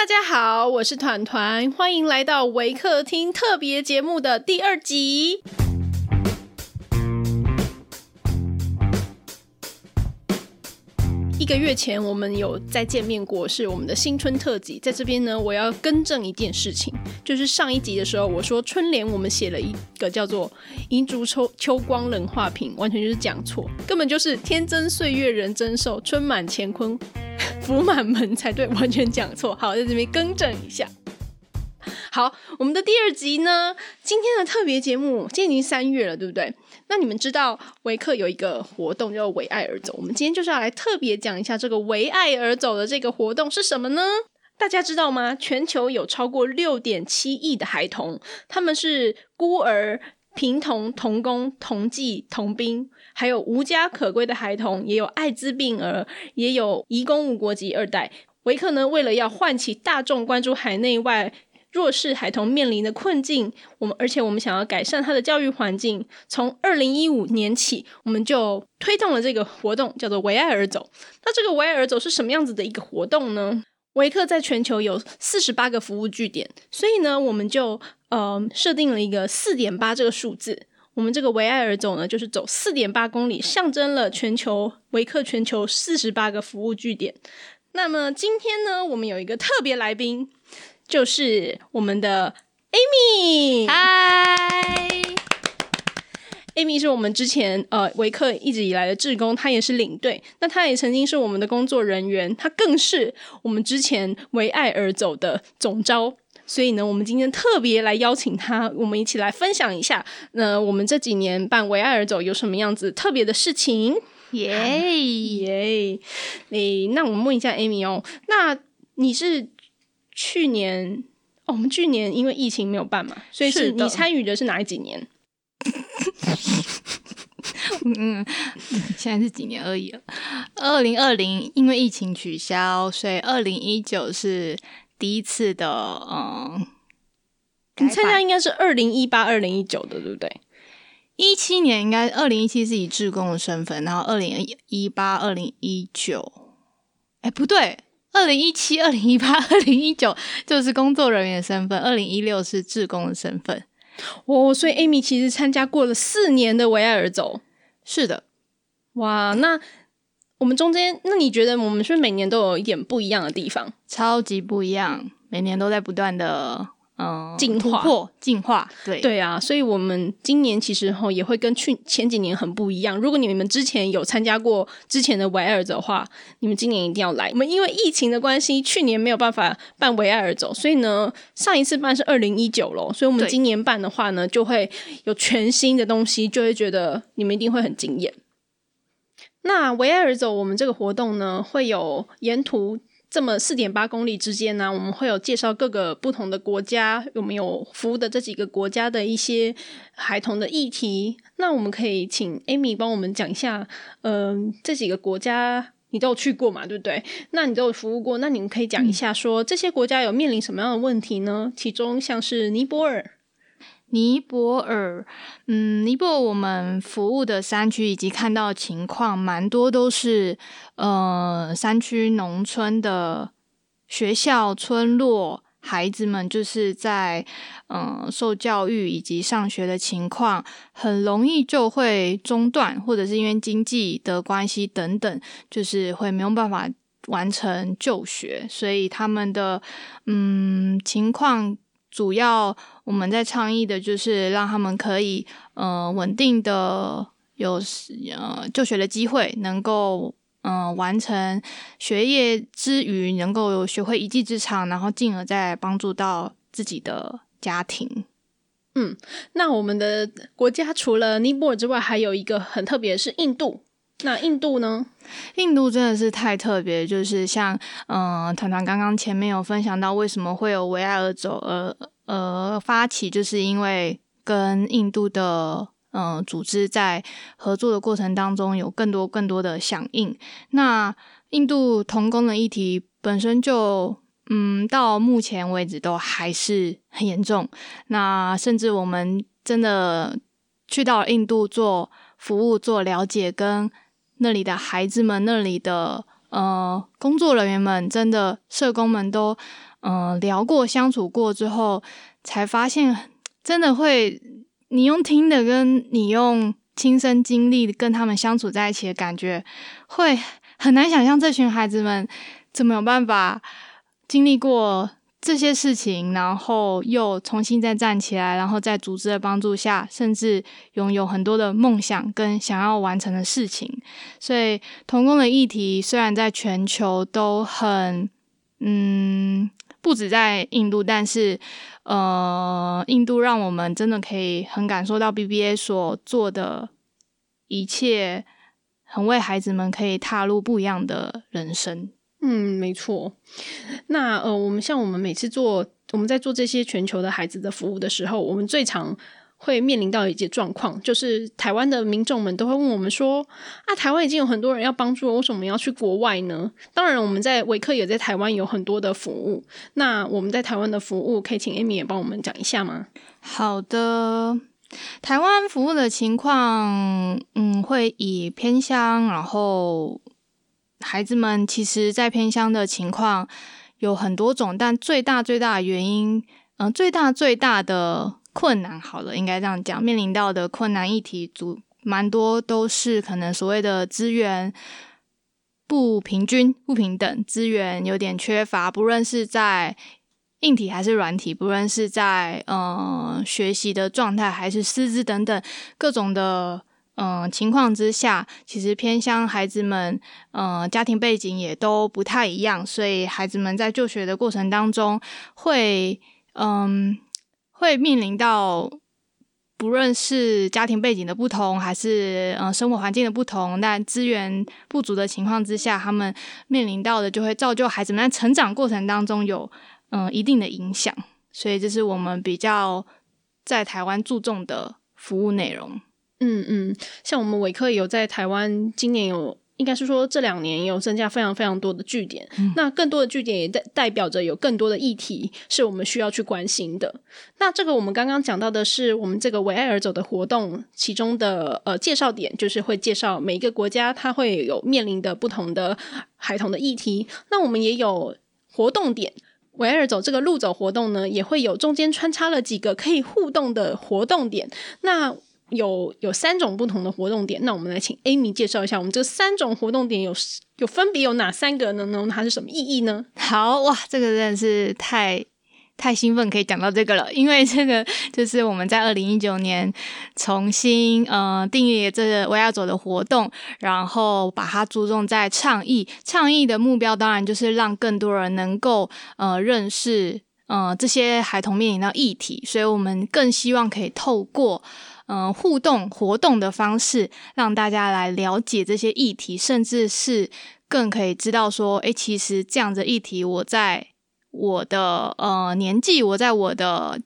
大家好，我是团团，欢迎来到维客厅特别节目的第二集。一个月前我们有再见面过，是我们的新春特辑。在这边呢，我要更正一件事情，就是上一集的时候我说春联我们写了一个叫做“银烛秋秋光冷画屏”，完全就是讲错，根本就是“天真岁月人增寿，春满乾坤 福满门”才对，完全讲错。好，在这边更正一下。好，我们的第二集呢，今天的特别节目，今天已经三月了，对不对？那你们知道维克有一个活动叫“为爱而走”，我们今天就是要来特别讲一下这个“为爱而走”的这个活动是什么呢？大家知道吗？全球有超过六点七亿的孩童，他们是孤儿、贫童、童工、童妓、童兵，还有无家可归的孩童，也有艾滋病儿，也有移工无国籍二代。维克呢，为了要唤起大众关注海内外。弱势孩童面临的困境，我们而且我们想要改善他的教育环境。从二零一五年起，我们就推动了这个活动，叫做“为爱而走”。那这个“为爱而走”是什么样子的一个活动呢？维克在全球有四十八个服务据点，所以呢，我们就呃设定了一个四点八这个数字。我们这个“维埃尔走”呢，就是走四点八公里，象征了全球维克全球四十八个服务据点。那么今天呢，我们有一个特别来宾。就是我们的 Amy，嗨，Amy 是我们之前呃维克一直以来的志工，他也是领队，那他也曾经是我们的工作人员，他更是我们之前为爱而走的总招，所以呢，我们今天特别来邀请他，我们一起来分享一下，那我们这几年办为爱而走有什么样子特别的事情？耶耶，诶，那我们问一下 Amy 哦，那你是？去年哦，我们去年因为疫情没有办嘛，所以是你参与的是哪几年？嗯，现在是几年而已了。二零二零因为疫情取消，所以二零一九是第一次的。嗯，你参加应该是二零一八、二零一九的，对不对？一七年应该二零一七是以志工的身份，然后二零一八、二零一九，哎，不对。二零一七、二零一八、二零一九就是工作人员的身份，二零一六是志工的身份。哦，所以 Amy 其实参加过了四年的维埃尔走。是的，哇，那我们中间，那你觉得我们是不是每年都有一点不一样的地方？超级不一样，每年都在不断的。嗯，进化，进化，对对啊，所以我们今年其实哈也会跟去前几年很不一样。如果你们之前有参加过之前的维尔的话，你们今年一定要来。我们因为疫情的关系，去年没有办法办维尔走，所以呢，上一次办是二零一九咯，所以我们今年办的话呢，就会有全新的东西，就会觉得你们一定会很惊艳。那维尔走，我们这个活动呢，会有沿途。这么四点八公里之间呢，我们会有介绍各个不同的国家，我们有服务的这几个国家的一些孩童的议题。那我们可以请 Amy 帮我们讲一下，嗯，这几个国家你都有去过嘛，对不对？那你都有服务过，那你们可以讲一下，说这些国家有面临什么样的问题呢？其中像是尼泊尔。尼泊尔，嗯，尼泊尔我们服务的山区以及看到情况，蛮多都是呃山区农村的学校村落，孩子们就是在嗯受教育以及上学的情况，很容易就会中断，或者是因为经济的关系等等，就是会没有办法完成就学，所以他们的嗯情况。主要我们在倡议的就是让他们可以呃稳定的有呃就学的机会，能够嗯完成学业之余，能够学会一技之长，然后进而再帮助到自己的家庭。嗯，那我们的国家除了尼泊尔之外，还有一个很特别是印度。那印度呢？印度真的是太特别，就是像嗯，团团刚刚前面有分享到，为什么会有为爱而走而呃发起，就是因为跟印度的嗯组织在合作的过程当中，有更多更多的响应。那印度童工的议题本身就嗯，到目前为止都还是很严重。那甚至我们真的去到印度做服务、做了解跟。那里的孩子们，那里的呃工作人员们、真的社工们都嗯聊过、相处过之后，才发现真的会，你用听的跟你用亲身经历跟他们相处在一起的感觉，会很难想象这群孩子们怎么有办法经历过。这些事情，然后又重新再站起来，然后在组织的帮助下，甚至拥有很多的梦想跟想要完成的事情。所以，童工的议题虽然在全球都很，嗯，不止在印度，但是，呃，印度让我们真的可以很感受到 BBA 所做的一切，很为孩子们可以踏入不一样的人生。嗯，没错。那呃，我们像我们每次做我们在做这些全球的孩子的服务的时候，我们最常会面临到一些状况，就是台湾的民众们都会问我们说：“啊，台湾已经有很多人要帮助了，为什么要去国外呢？”当然，我们在维克也在台湾有很多的服务。那我们在台湾的服务，可以请 Amy 也帮我们讲一下吗？好的，台湾服务的情况，嗯，会以偏乡，然后。孩子们其实，在偏乡的情况有很多种，但最大最大的原因，嗯，最大最大的困难，好了，应该这样讲，面临到的困难议题，主蛮多都是可能所谓的资源不平均、不平等，资源有点缺乏，不论是在硬体还是软体，不论是在嗯学习的状态还是师资等等各种的。嗯，情况之下，其实偏乡孩子们，嗯，家庭背景也都不太一样，所以孩子们在就学的过程当中，会，嗯，会面临到，不论是家庭背景的不同，还是嗯生活环境的不同，但资源不足的情况之下，他们面临到的就会造就孩子们在成长过程当中有嗯一定的影响，所以这是我们比较在台湾注重的服务内容。嗯嗯，像我们伟科有在台湾，今年有应该是说这两年有增加非常非常多的据点，那更多的据点也代代表着有更多的议题是我们需要去关心的。那这个我们刚刚讲到的是我们这个为爱而走的活动，其中的呃介绍点就是会介绍每一个国家它会有面临的不同的孩童的议题。那我们也有活动点，维爱而走这个路走活动呢，也会有中间穿插了几个可以互动的活动点。那有有三种不同的活动点，那我们来请 Amy 介绍一下，我们这三种活动点有有分别有哪三个呢？呢，它是什么意义呢？好哇，这个真的是太太兴奋，可以讲到这个了，因为这个就是我们在二零一九年重新呃定义这个维亚佐的活动，然后把它注重在倡议，倡议的目标当然就是让更多人能够呃认识呃这些孩童面临到议题，所以我们更希望可以透过。嗯，互动活动的方式，让大家来了解这些议题，甚至是更可以知道说，诶，其实这样的议题，我在我的呃年纪，我在我的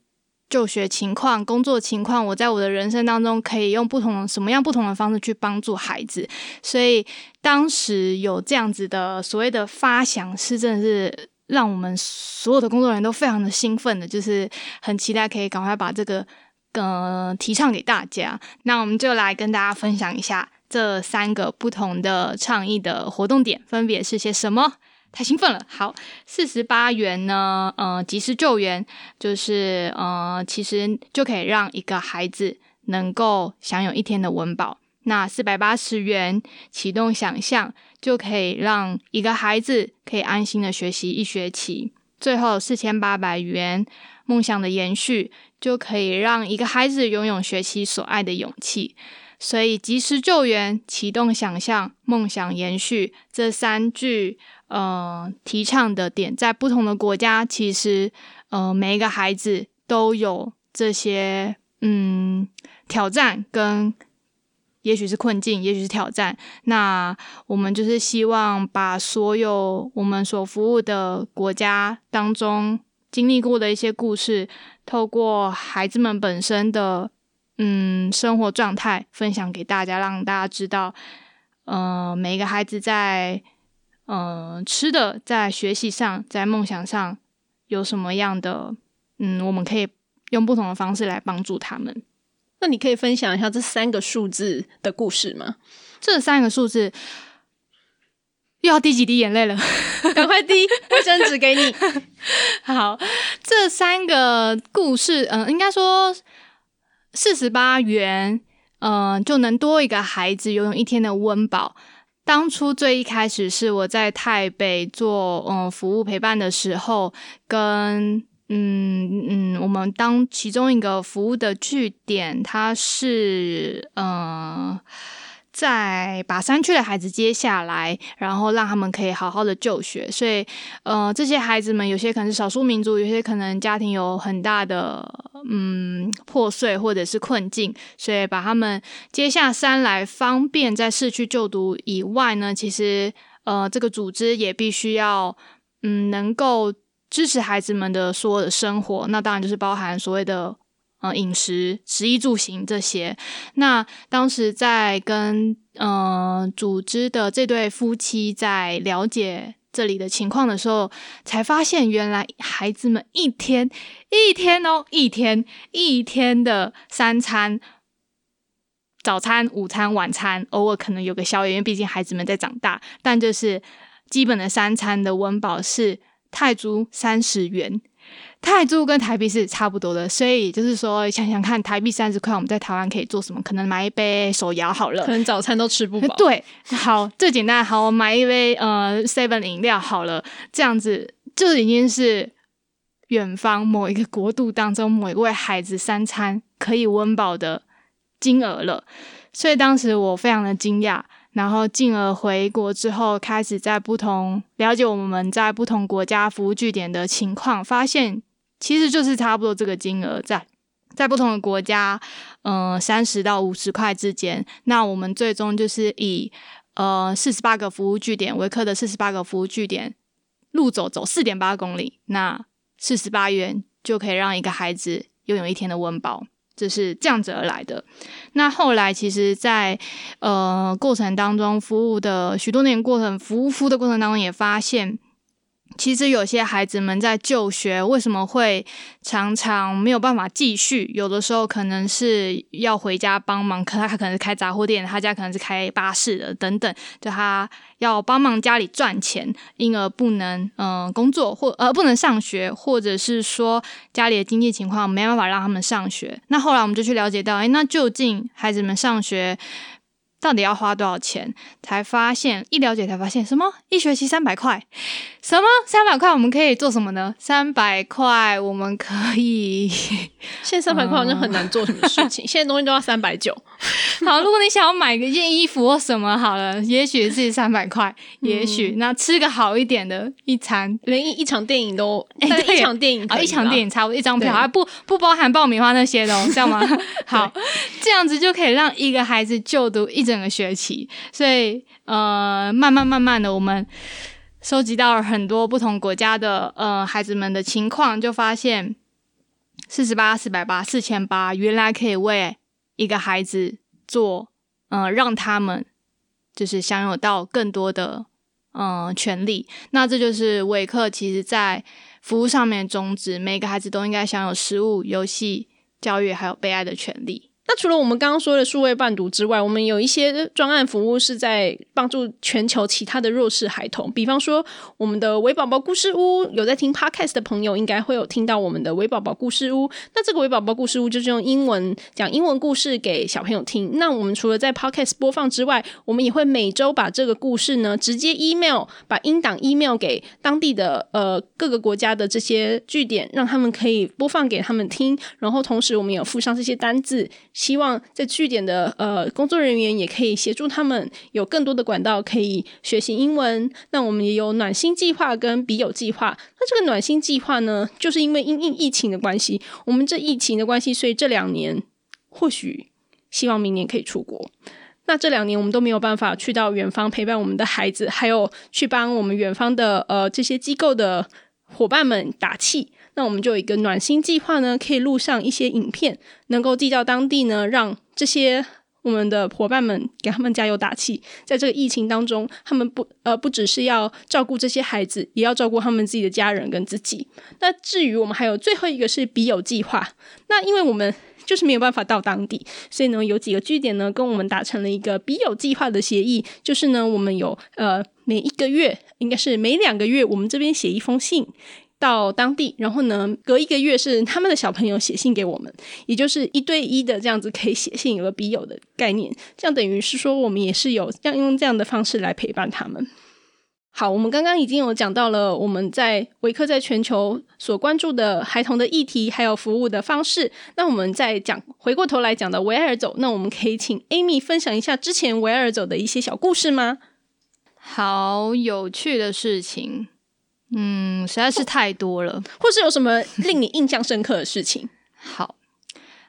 就学情况、工作情况，我在我的人生当中，可以用不同什么样不同的方式去帮助孩子。所以当时有这样子的所谓的发想，是真的是让我们所有的工作人员都非常的兴奋的，就是很期待可以赶快把这个。呃，提倡给大家，那我们就来跟大家分享一下这三个不同的倡议的活动点分别是些什么。太兴奋了！好，四十八元呢，呃，及时救援就是呃，其实就可以让一个孩子能够享有一天的温饱。那四百八十元启动想象就可以让一个孩子可以安心的学习一学期。最后四千八百元梦想的延续。就可以让一个孩子拥有学习所爱的勇气，所以及时救援、启动想象、梦想延续这三句呃提倡的点，在不同的国家，其实呃每一个孩子都有这些嗯挑战跟也许是困境，也许是挑战。那我们就是希望把所有我们所服务的国家当中。经历过的一些故事，透过孩子们本身的嗯生活状态分享给大家，让大家知道，呃，每一个孩子在嗯吃的、在学习上、在梦想上有什么样的嗯，我们可以用不同的方式来帮助他们。那你可以分享一下这三个数字的故事吗？这三个数字。又要滴几滴眼泪了，赶快滴卫生纸给你。好，这三个故事，嗯，应该说四十八元，嗯，就能多一个孩子游泳一天的温饱。当初最一开始是我在台北做嗯服务陪伴的时候，跟嗯嗯，我们当其中一个服务的据点，它是嗯。再把山区的孩子接下来，然后让他们可以好好的就学。所以，呃，这些孩子们有些可能是少数民族，有些可能家庭有很大的嗯破碎或者是困境，所以把他们接下山来，方便在市区就读以外呢，其实呃，这个组织也必须要嗯能够支持孩子们的所有的生活。那当然就是包含所谓的。呃，饮食、食衣住行这些。那当时在跟呃组织的这对夫妻在了解这里的情况的时候，才发现原来孩子们一天一天哦，一天一天的三餐，早餐、午餐、晚餐，偶尔可能有个宵夜，因为毕竟孩子们在长大。但就是基本的三餐的温饱是泰铢三十元。泰铢跟台币是差不多的，所以就是说，想想看，台币三十块，我们在台湾可以做什么？可能买一杯手摇好了，可能早餐都吃不饱。对，好，最简单，好，我买一杯呃 seven 饮料好了，这样子就已经是远方某一个国度当中某一位孩子三餐可以温饱的金额了。所以当时我非常的惊讶。然后进而回国之后，开始在不同了解我们在不同国家服务据点的情况，发现其实就是差不多这个金额，在在不同的国家，嗯，三十到五十块之间。那我们最终就是以呃四十八个服务据点，维克的四十八个服务据点，路走走四点八公里，那四十八元就可以让一个孩子拥有一天的温饱。就是这样子而来的。那后来，其实，在呃过程当中，服务的许多年过程，服务服务的过程当中，也发现。其实有些孩子们在就学，为什么会常常没有办法继续？有的时候可能是要回家帮忙，可他可能是开杂货店，他家可能是开巴士的等等，就他要帮忙家里赚钱，因而不能嗯工作或呃不能上学，或者是说家里的经济情况没办法让他们上学。那后来我们就去了解到，哎，那究竟孩子们上学？到底要花多少钱？才发现一了解才发现，什么一学期三百块？什么三百块？我们可以做什么呢？三百块我们可以，现在三百块好像很难做什么事情。现在东西都要三百九。好，如果你想要买一件衣服或什么，好了，也许是三百块，也许那吃个好一点的一餐，连一一场电影都，哎，一场电影啊，一场电影差不多一张票，还不不包含爆米花那些的，知道吗？好，这样子就可以让一个孩子就读一整。整个学期，所以呃，慢慢慢慢的，我们收集到了很多不同国家的呃孩子们的情况，就发现四十八、四百八、四千八，原来可以为一个孩子做，嗯，让他们就是享有到更多的嗯权利。那这就是维克其实在服务上面宗旨，每个孩子都应该享有食物、游戏、教育还有被爱的权利。那除了我们刚刚说的数位伴读之外，我们有一些专案服务是在帮助全球其他的弱势孩童。比方说，我们的维宝宝故事屋，有在听 podcast 的朋友应该会有听到我们的维宝宝故事屋。那这个维宝宝故事屋就是用英文讲英文故事给小朋友听。那我们除了在 podcast 播放之外，我们也会每周把这个故事呢直接 email，把音档 email 给当地的呃各个国家的这些据点，让他们可以播放给他们听。然后同时，我们有附上这些单字。希望在据点的呃工作人员也可以协助他们有更多的管道可以学习英文。那我们也有暖心计划跟笔友计划。那这个暖心计划呢，就是因为因应疫情的关系，我们这疫情的关系，所以这两年或许希望明年可以出国。那这两年我们都没有办法去到远方陪伴我们的孩子，还有去帮我们远方的呃这些机构的伙伴们打气。那我们就有一个暖心计划呢，可以录上一些影片，能够寄到当地呢，让这些我们的伙伴们给他们加油打气。在这个疫情当中，他们不呃不只是要照顾这些孩子，也要照顾他们自己的家人跟自己。那至于我们还有最后一个是笔友计划，那因为我们就是没有办法到当地，所以呢有几个据点呢跟我们达成了一个笔友计划的协议，就是呢我们有呃每一个月应该是每两个月，我们这边写一封信。到当地，然后呢，隔一个月是他们的小朋友写信给我们，也就是一对一的这样子可以写信，有个笔友的概念，这样等于是说我们也是有要用这样的方式来陪伴他们。好，我们刚刚已经有讲到了我们在维克在全球所关注的孩童的议题，还有服务的方式。那我们再讲回过头来讲的维尔走，那我们可以请 Amy 分享一下之前维尔走的一些小故事吗？好有趣的事情。嗯，实在是太多了，或是有什么令你印象深刻的事情？好，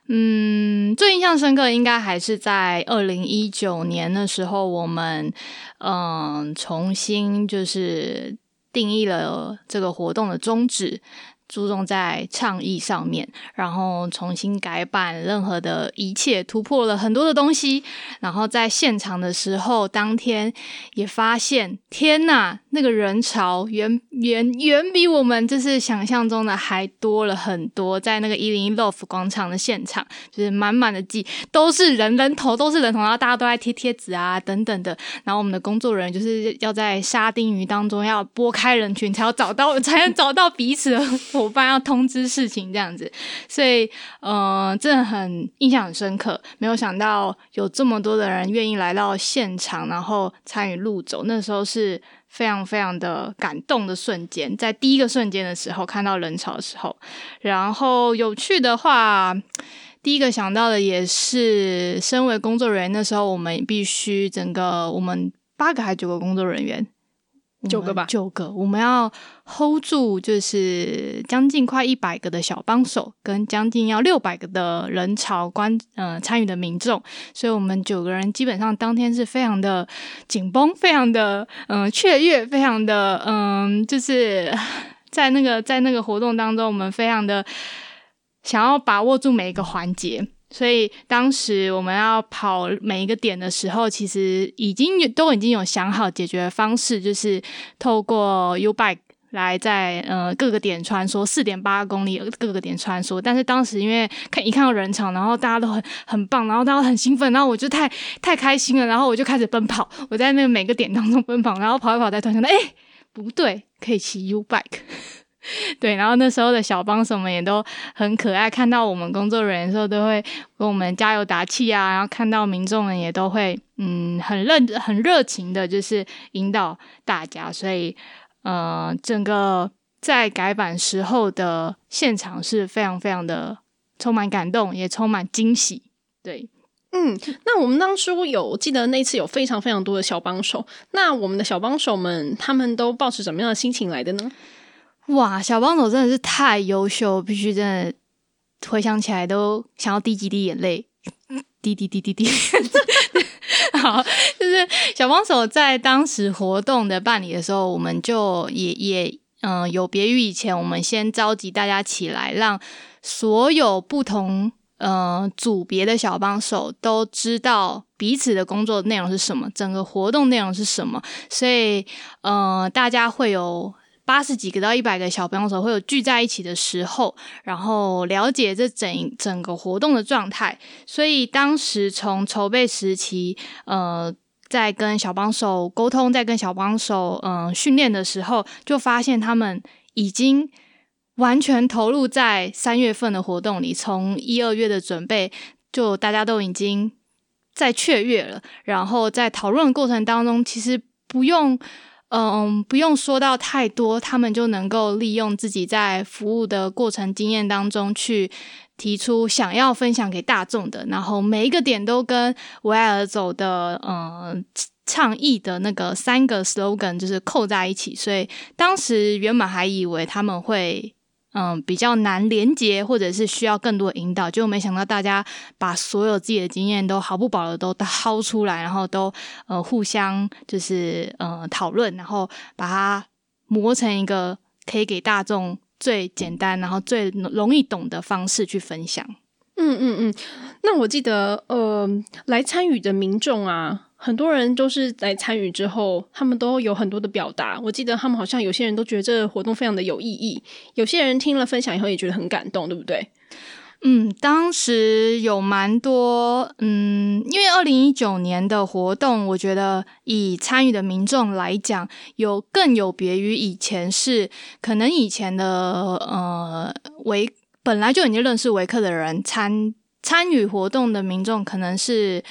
嗯，最印象深刻应该还是在二零一九年的时候，我们嗯重新就是定义了这个活动的宗旨。注重在倡议上面，然后重新改版，任何的一切突破了很多的东西。然后在现场的时候，当天也发现，天呐，那个人潮远远远比我们就是想象中的还多了很多。在那个一零一 Love 广场的现场，就是满满的挤，都是人，人头都是人头，然后大家都在贴贴纸啊等等的。然后我们的工作人员就是要在沙丁鱼当中要拨开人群，才要找到，才能找到彼此。伙伴要通知事情这样子，所以呃，真的很印象很深刻。没有想到有这么多的人愿意来到现场，然后参与路走，那时候是非常非常的感动的瞬间。在第一个瞬间的时候，看到人潮的时候，然后有趣的话，第一个想到的也是，身为工作人员，那时候我们必须整个我们八个还九个工作人员。九个吧，九个，我们要 hold 住，就是将近快一百个的小帮手，跟将近要六百个的人潮观，嗯，参与的民众，所以我们九个人基本上当天是非常的紧绷，非常的嗯雀跃，非常的嗯，就是在那个在那个活动当中，我们非常的想要把握住每一个环节。所以当时我们要跑每一个点的时候，其实已经都已经有想好解决方式，就是透过 U bike 来在呃各个点穿梭，四点八公里各个点穿梭。但是当时因为看一看到人潮，然后大家都很很棒，然后大家很兴奋，然后我就太太开心了，然后我就开始奔跑，我在那个每个点当中奔跑，然后跑一跑，在突然想到，哎，不对，可以骑 U bike。对，然后那时候的小帮手们也都很可爱，看到我们工作人员的时候，都会给我们加油打气啊。然后看到民众们也都会，嗯，很认很热情的，就是引导大家。所以，呃，整个在改版时候的现场是非常非常的充满感动，也充满惊喜。对，嗯，那我们当初有记得那次有非常非常多的小帮手，那我们的小帮手们他们都抱持什么样的心情来的呢？哇，小帮手真的是太优秀，必须真的回想起来都想要滴几滴眼泪，滴滴滴滴滴。好，就是小帮手在当时活动的办理的时候，我们就也也嗯，有别于以前，我们先召集大家起来，让所有不同呃组别的小帮手都知道彼此的工作内容是什么，整个活动内容是什么，所以呃，大家会有。八十几个到一百个小帮手会有聚在一起的时候，然后了解这整整个活动的状态。所以当时从筹备时期，呃，在跟小帮手沟通，在跟小帮手嗯训练的时候，就发现他们已经完全投入在三月份的活动里。从一二月的准备，就大家都已经在雀跃了。然后在讨论的过程当中，其实不用。嗯，不用说到太多，他们就能够利用自己在服务的过程经验当中去提出想要分享给大众的，然后每一个点都跟维埃尔走的嗯倡议的那个三个 slogan 就是扣在一起，所以当时原本还以为他们会。嗯，比较难连接，或者是需要更多的引导，就没想到大家把所有自己的经验都毫不保留都掏出来，然后都呃互相就是呃讨论，然后把它磨成一个可以给大众最简单，然后最容易懂的方式去分享。嗯嗯嗯。那我记得，呃，来参与的民众啊，很多人都是来参与之后，他们都有很多的表达。我记得他们好像有些人都觉得这个活动非常的有意义，有些人听了分享以后也觉得很感动，对不对？嗯，当时有蛮多，嗯，因为二零一九年的活动，我觉得以参与的民众来讲，有更有别于以前，是可能以前的呃维本来就已经认识维克的人参参与活动的民众，可能是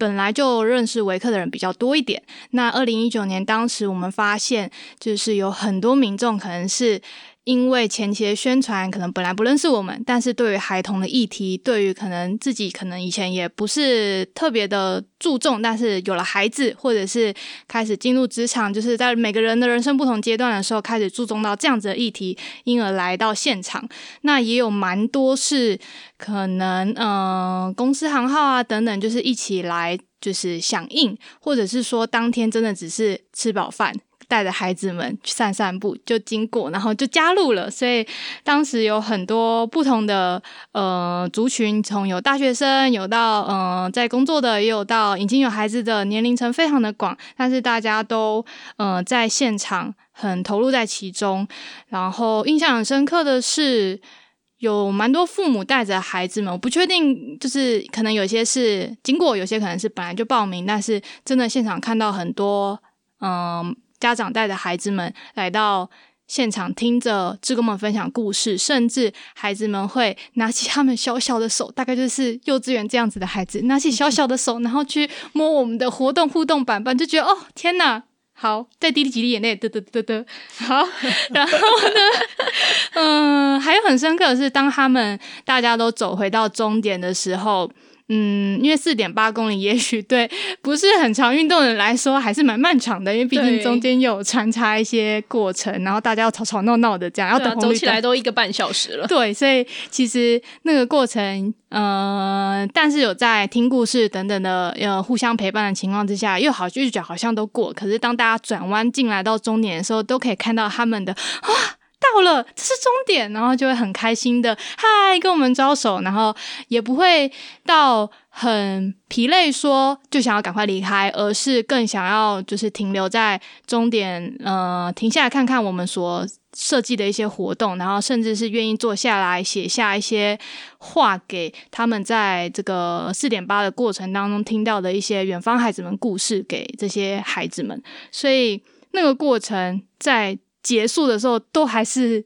本来就认识维克的人比较多一点。那二零一九年当时我们发现，就是有很多民众可能是。因为前期的宣传可能本来不认识我们，但是对于孩童的议题，对于可能自己可能以前也不是特别的注重，但是有了孩子或者是开始进入职场，就是在每个人的人生不同阶段的时候，开始注重到这样子的议题，因而来到现场。那也有蛮多是可能嗯公司行号啊等等，就是一起来就是响应，或者是说当天真的只是吃饱饭。带着孩子们去散散步，就经过，然后就加入了。所以当时有很多不同的呃族群，从有大学生，有到嗯在工作的，也有到已经有孩子的，年龄层非常的广。但是大家都嗯在现场很投入在其中。然后印象很深刻的是，有蛮多父母带着孩子们。我不确定，就是可能有些是经过，有些可能是本来就报名。但是真的现场看到很多嗯。家长带着孩子们来到现场，听着志工们分享故事，甚至孩子们会拿起他们小小的手，大概就是幼稚园这样子的孩子，拿起小小的手，然后去摸我们的活动互动板板，就觉得哦天哪，好，再滴几滴眼泪，得得得得，好，然后呢，嗯，还有很深刻的是，当他们大家都走回到终点的时候。嗯，因为四点八公里，也许对不是很常运动的人来说还是蛮漫长的，因为毕竟中间有穿插一些过程，然后大家要吵吵闹闹的这样，要等走起来都一个半小时了。对，所以其实那个过程，呃，但是有在听故事等等的呃互相陪伴的情况之下，又好就觉得好像都过。可是当大家转弯进来到终点的时候，都可以看到他们的啊。到了，这是终点，然后就会很开心的嗨，跟我们招手，然后也不会到很疲累，说就想要赶快离开，而是更想要就是停留在终点，呃，停下来看看我们所设计的一些活动，然后甚至是愿意坐下来写下一些话给他们在这个四点八的过程当中听到的一些远方孩子们故事给这些孩子们，所以那个过程在。结束的时候，都还是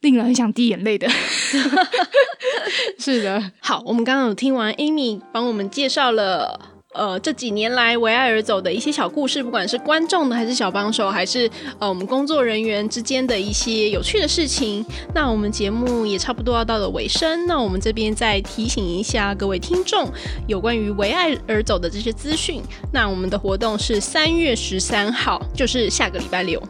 令人很想滴眼泪的。是的，好，我们刚刚有听完 Amy 帮我们介绍了，呃，这几年来为爱而走的一些小故事，不管是观众的，还是小帮手，还是呃我们工作人员之间的一些有趣的事情。那我们节目也差不多要到了尾声，那我们这边再提醒一下各位听众，有关于为爱而走的这些资讯。那我们的活动是三月十三号，就是下个礼拜六。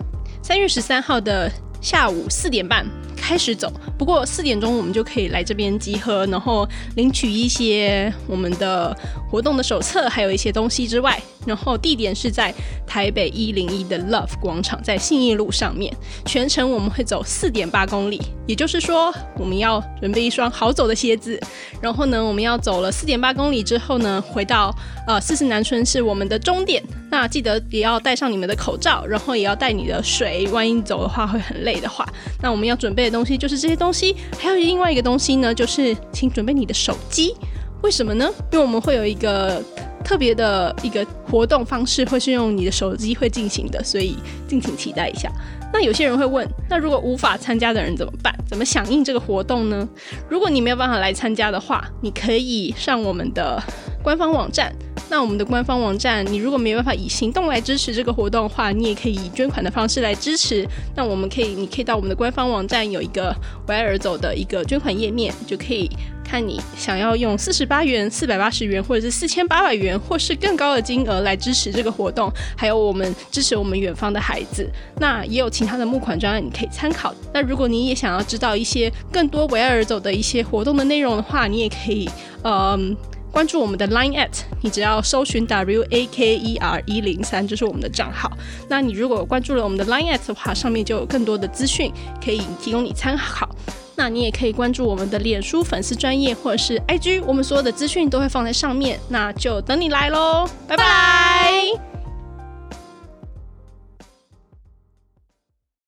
三月十三号的下午四点半。开始走，不过四点钟我们就可以来这边集合，然后领取一些我们的活动的手册，还有一些东西之外，然后地点是在台北一零一的 Love 广场，在信义路上面。全程我们会走四点八公里，也就是说我们要准备一双好走的鞋子。然后呢，我们要走了四点八公里之后呢，回到呃四四南村是我们的终点。那记得也要戴上你们的口罩，然后也要带你的水，万一走的话会很累的话，那我们要准备的。东西就是这些东西，还有另外一个东西呢，就是请准备你的手机。为什么呢？因为我们会有一个特别的一个活动方式，会是用你的手机会进行的，所以敬请期待一下。那有些人会问，那如果无法参加的人怎么办？怎么响应这个活动呢？如果你没有办法来参加的话，你可以上我们的官方网站。那我们的官方网站，你如果没办法以行动来支持这个活动的话，你也可以以捐款的方式来支持。那我们可以，你可以到我们的官方网站有一个为爱而走的一个捐款页面，就可以看你想要用四十八元、四百八十元，或者是四千八百元，或是更高的金额来支持这个活动。还有我们支持我们远方的孩子。那也有其他的募款专案你可以参考。那如果你也想要知道一些更多为爱而走的一些活动的内容的话，你也可以，嗯。关注我们的 Line at，你只要搜寻 W A K E R 一零三，就是我们的账号。那你如果关注了我们的 Line at 的话，上面就有更多的资讯可以提供你参考。那你也可以关注我们的脸书粉丝专业或者是 IG，我们所有的资讯都会放在上面。那就等你来喽，拜拜。